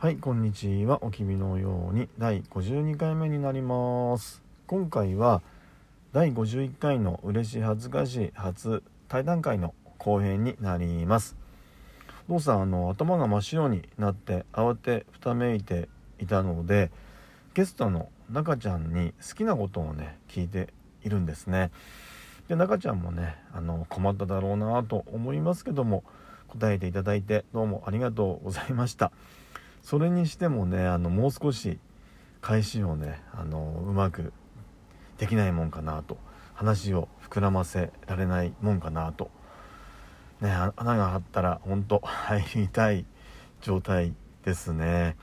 はいこんにちは。おきびのように第52回目になります。今回は第51回の嬉しい恥ずかしい初対談会の後編になります。お父さんあの頭が真っ白になって慌てふためいていたのでゲストの中ちゃんに好きなことをね聞いているんですね。で中ちゃんもねあの困っただろうなと思いますけども答えていただいてどうもありがとうございました。それにしてもねあのもう少し返しをねあのうまくできないもんかなと話を膨らませられないもんかなとね穴があったら本当入りたい状態ですね。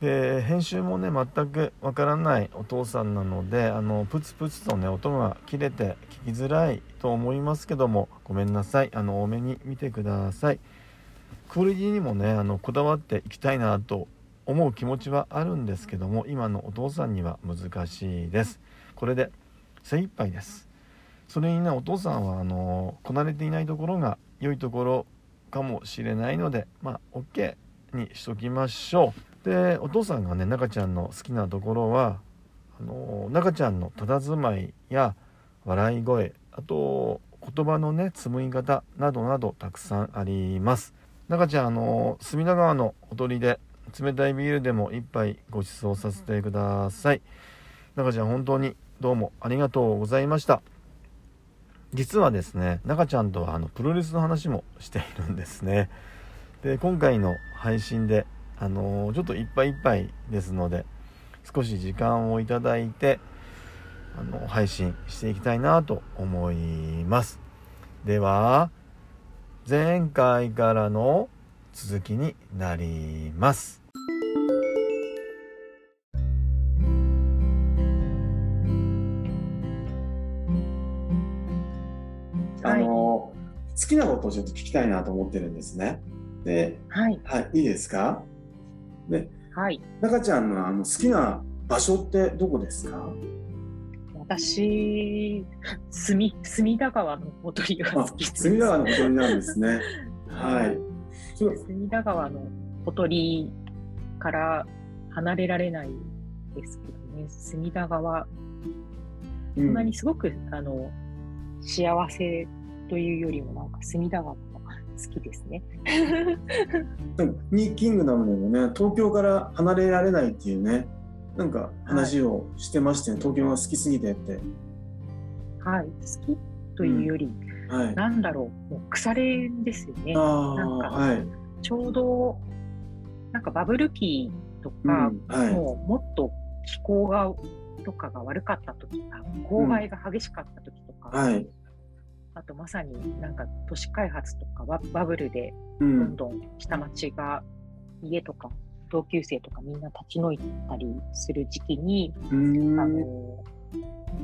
で編集もね全くわからないお父さんなのであのプツプツとね音が切れて聞きづらいと思いますけどもごめんなさい。あの多めに見てください。クオリティにもねあのこだわっていきたいなと思う気持ちはあるんですけども今のお父さんには難しいです。これで精一杯です。それにねお父さんはあのこなれていないところが良いところかもしれないのでまあ OK にしときましょう。でお父さんがね中ちゃんの好きなところはあの中ちゃんの佇まいや笑い声あと言葉のね紡ぎ方などなどたくさんあります。中ちゃんあの隅田川のほとりで冷たいビールでも一杯ご馳走させてください。中ちゃん本当にどうもありがとうございました。実はですね中ちゃんとはあのプロレスの話もしているんですね。で今回の配信であのー、ちょっといっぱいいっぱいですので少し時間をいただいてあの配信していきたいなと思います。では前回からの続きになりますあの、好きなことをちょっと聞きたいなと思ってるんですね。で、はい、はい、いいですか？で、はい。中ちゃんのあの好きな場所ってどこですか？私、隅隅田川のほとりが好き隅田川のほとりなんですね。はい。隅田川のほとりから離れられないですけどね。隅田川。そんなにすごく、うん、あの幸せというよりもなんか隅田川好きですね。ニーキングダムでもね東京から離れられないっていうねなんか話をしてましてね、はい、東京が好きすぎてって。はい。好きというより、うん、はい、なんだろうもう腐れですよね。なんか、はい、ちょうどなんかバブル期とか、うんはい、もうもっと気候がとかが悪かった時郊外が激しかった時とか、はい、あとまさになんか都市開発とかバブルでどんどん下町が家とか同級生とかみんな立ち退いたりする時期に、あの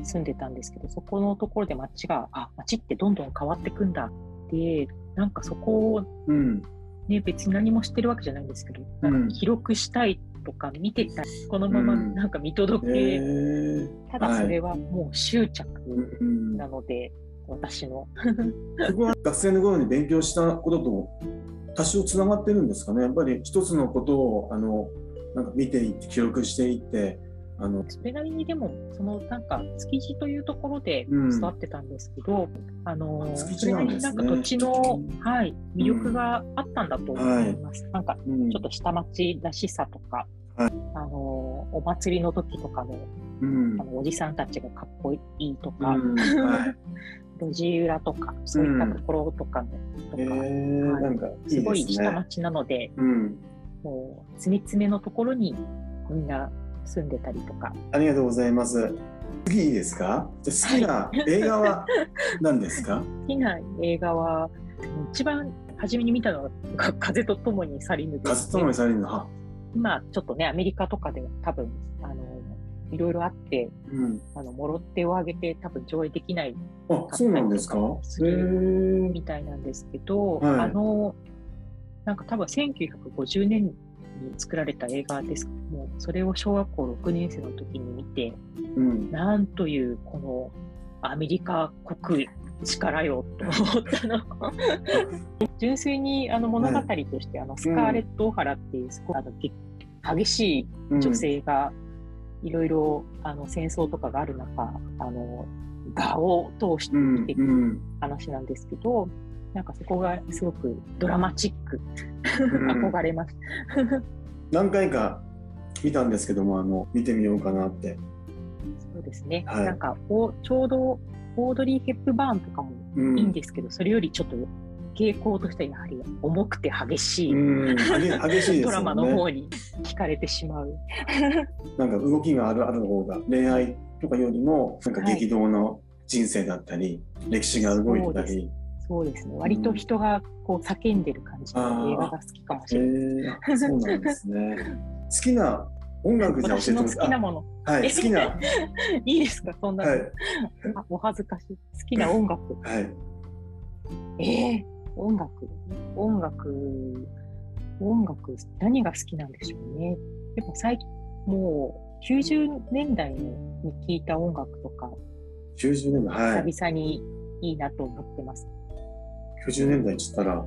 住んでたんですけどそこのところで街があ街ってどんどん変わっていくんだってなんかそこを、ね、別に何もしてるわけじゃないんですけど、なんか記録したいとか見てたこのままなんか見届け、ただそれはもう執着なので、私の。そこは学生の頃に勉強したことと多少つながってるんですかね。やっぱり一つのことをあのなんか見ていって記録していってあの。それなりにでもそのなんか築地というところで育ってたんですけど、うん、あの築地なんです、ね、なんか土地の、はい、魅力があったんだと思います。うんはい、なんかちょっと下町らしさとか、はい、あのお祭りの時とかのうん、あのおじさんたちがかっこいいとか、うん。はい、路地裏とかそういったところとかの、とか、なんかすごい下町なので、うん、もう詰め詰めのところにみんな住んでたりとか。ありがとうございます。次いいですか？じゃ好きな映画は何ですか、好きな映画は一番初めに見たのは「風と共に去りぬ」風と共に去りぬ。今ちょっとねアメリカとかでは多分あのいろいろあって、うん、あのもろ手を挙げて多分上映できないあそうなんですか？みたいなんですけど、はい、あのなんか多分1950年に作られた映画です。けどもそれを小学校6年生の時に見て、うん、なんというこのアメリカ国力よと思ったの。純粋にあの物語として、はい、あのスカーレット・オハラっていうすごいあの激しい女性がいろいろあの戦争とかがある中あの画を通して見ていく話なんですけど、うんうん、なんかそこがすごくドラマチック、憧れます。何回か見たんですけどもあの見てみようかなって。そうですね、はい、なんかおちょうどオードリー・ヘップバーンとかもいいんですけど、うん、それよりちょっと傾向としてはやはり重くて激しい、激しい、ね、ドラマの方に惹かれてしまう。なんか動きがあるある方が恋愛とかよりもなんか激動の人生だったり、はい、歴史が動いてたり。そうですね。割と人がこう叫んでる感じの映画が好きかもしれない。そうなんですね。好きな音楽じゃ教えて好きなもの。はい、好きな。いいですか、そんな、はい、お恥ずかしい。好きな音楽。はい。ええー、音楽。音楽。音楽、何が好きなんでしょうね。やっぱ最近、もう90年代に聴いた音楽とか、90年代、はい、久々にいいなと思ってます。90年代っつったら、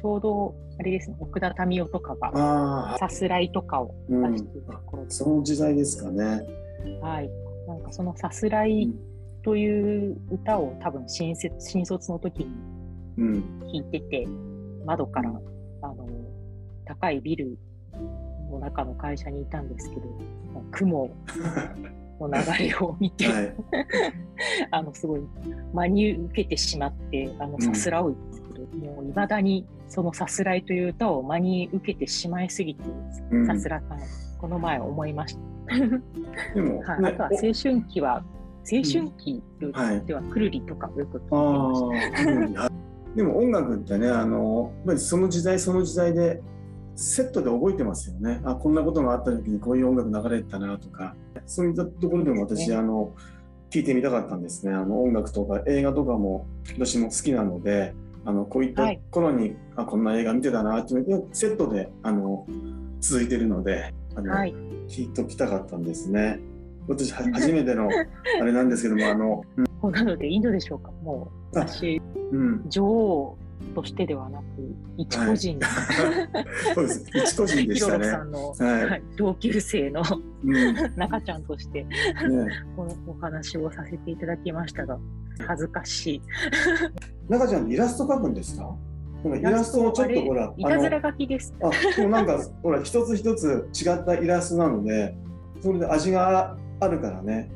ちょうどあれですね、奥田民生とかがさすらいとかを出している頃、うん、その時代ですかね。はい。なんかそのさすらいという歌を多分新新卒の時に弾いてて、うん、窓からあの高いビルの中の会社にいたんですけど、雲 の流れを見て、はい、あのすごい真に受けてしまってあのさすらうもういまだにそのさすらいという歌を真に受けてしまいすぎて、さすらかこの前思いました。でも、はい、あとは青春期は、青春期ではくるりとかよく聞いてました。でも音楽ってね、あのその時代その時代でセットで覚えてますよね。あこんなことがあった時にこういう音楽流れてたなとか、そういったところでも私、ね、あの聞いてみたかったんですね。あの音楽とか映画とかも私も好きなので、あのこういった頃に、はい、あこんな映画見てたなっていうのセットであの続いてるのであの、はい、聞いときたかったんですね。私 初めてのあれなんですけどもあの、うん、なのでいいのでしょうか？もう私、うん、女王としてではなく一個人、はい、そうです。一個人でしたね。さんの、はい、同級生の、うん、中ちゃんとして、ね、このお話をさせていただきましたが恥ずかしい。中ちゃんイラスト描くんですか？イラストをちょっとほらいたずら書きです。あでもなんかほら一つ一つ違ったイラストなのでそれで味があるからね。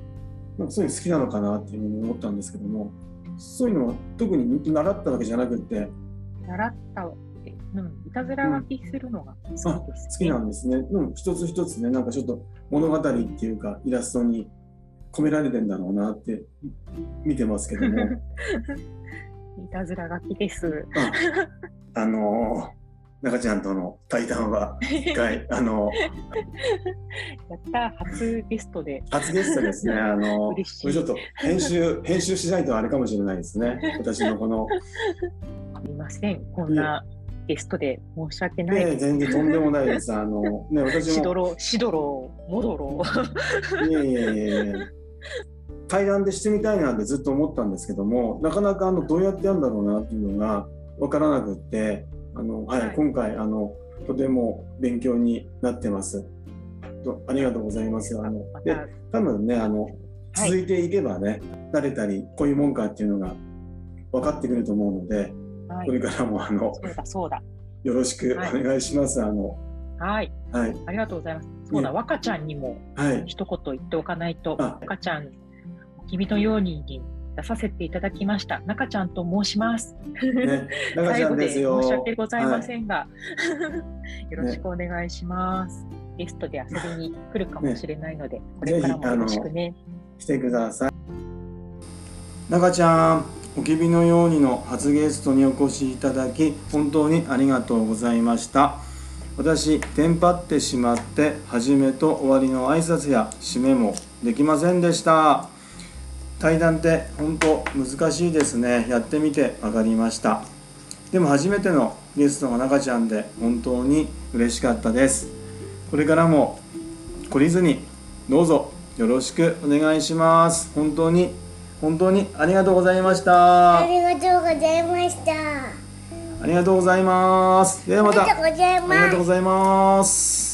そういうの好きなのかなっていうふうに思ったんですけどもそういうのは特に習ったわけじゃなくて習ったうん、いたずら書きするのが好きです、ねうん、好きなんですね。でも一つ一つね、なんかちょっと物語っていうかイラストに込められてんだろうなって見てますけども。いたずら書きです。あのー、中ちゃんとの対談は一回 あのやった初ゲストで初ゲストですね あのこれちょっと編集 編集しないとあれかもしれないですね私のこのすみませんこんなゲストで申し訳ないです。全然とんでもないです。あのね私もしどろしどろもどろ。いやいやいやいや。対談でしてみたいなってずっと思ったんですけどもなかなかあのどうやってやるんだろうなっていうのが分からなくってあの、はい、はい、今回あのとても勉強になってます。ありがとうございます。あので多分ねあの続いていけばね、はい、慣れたりこういうもんかっていうのが分かってくると思うので、はい、これからもあのそうだそうだ。よろしくお願いします。あの。はい、はい、ありがとうございます。そうだ、若ちゃんにも一言言っておかないと、若ちゃん君のようにに出させていただきました。中ちゃんと申します。ね、最後で申し訳ございませんが、はい、よろしくお願いします、ね。ゲストで遊びに来るかもしれないので、ね、これからもよろしくね。来てください。中ちゃん、おきびのようにの初ゲストにお越しいただき、本当にありがとうございました。私、テンパってしまって、始めと終わりの挨拶や締めもできませんでした。対談って本当難しいですね。やってみて分かりました。でも初めてのゲストが中ちゃんで本当に嬉しかったです。これからも懲りずにどうぞよろしくお願いします。本当に本当にありがとうございました。ありがとうございました。ありがとうございます。ではまた。ありがとうございます。ありがとうございます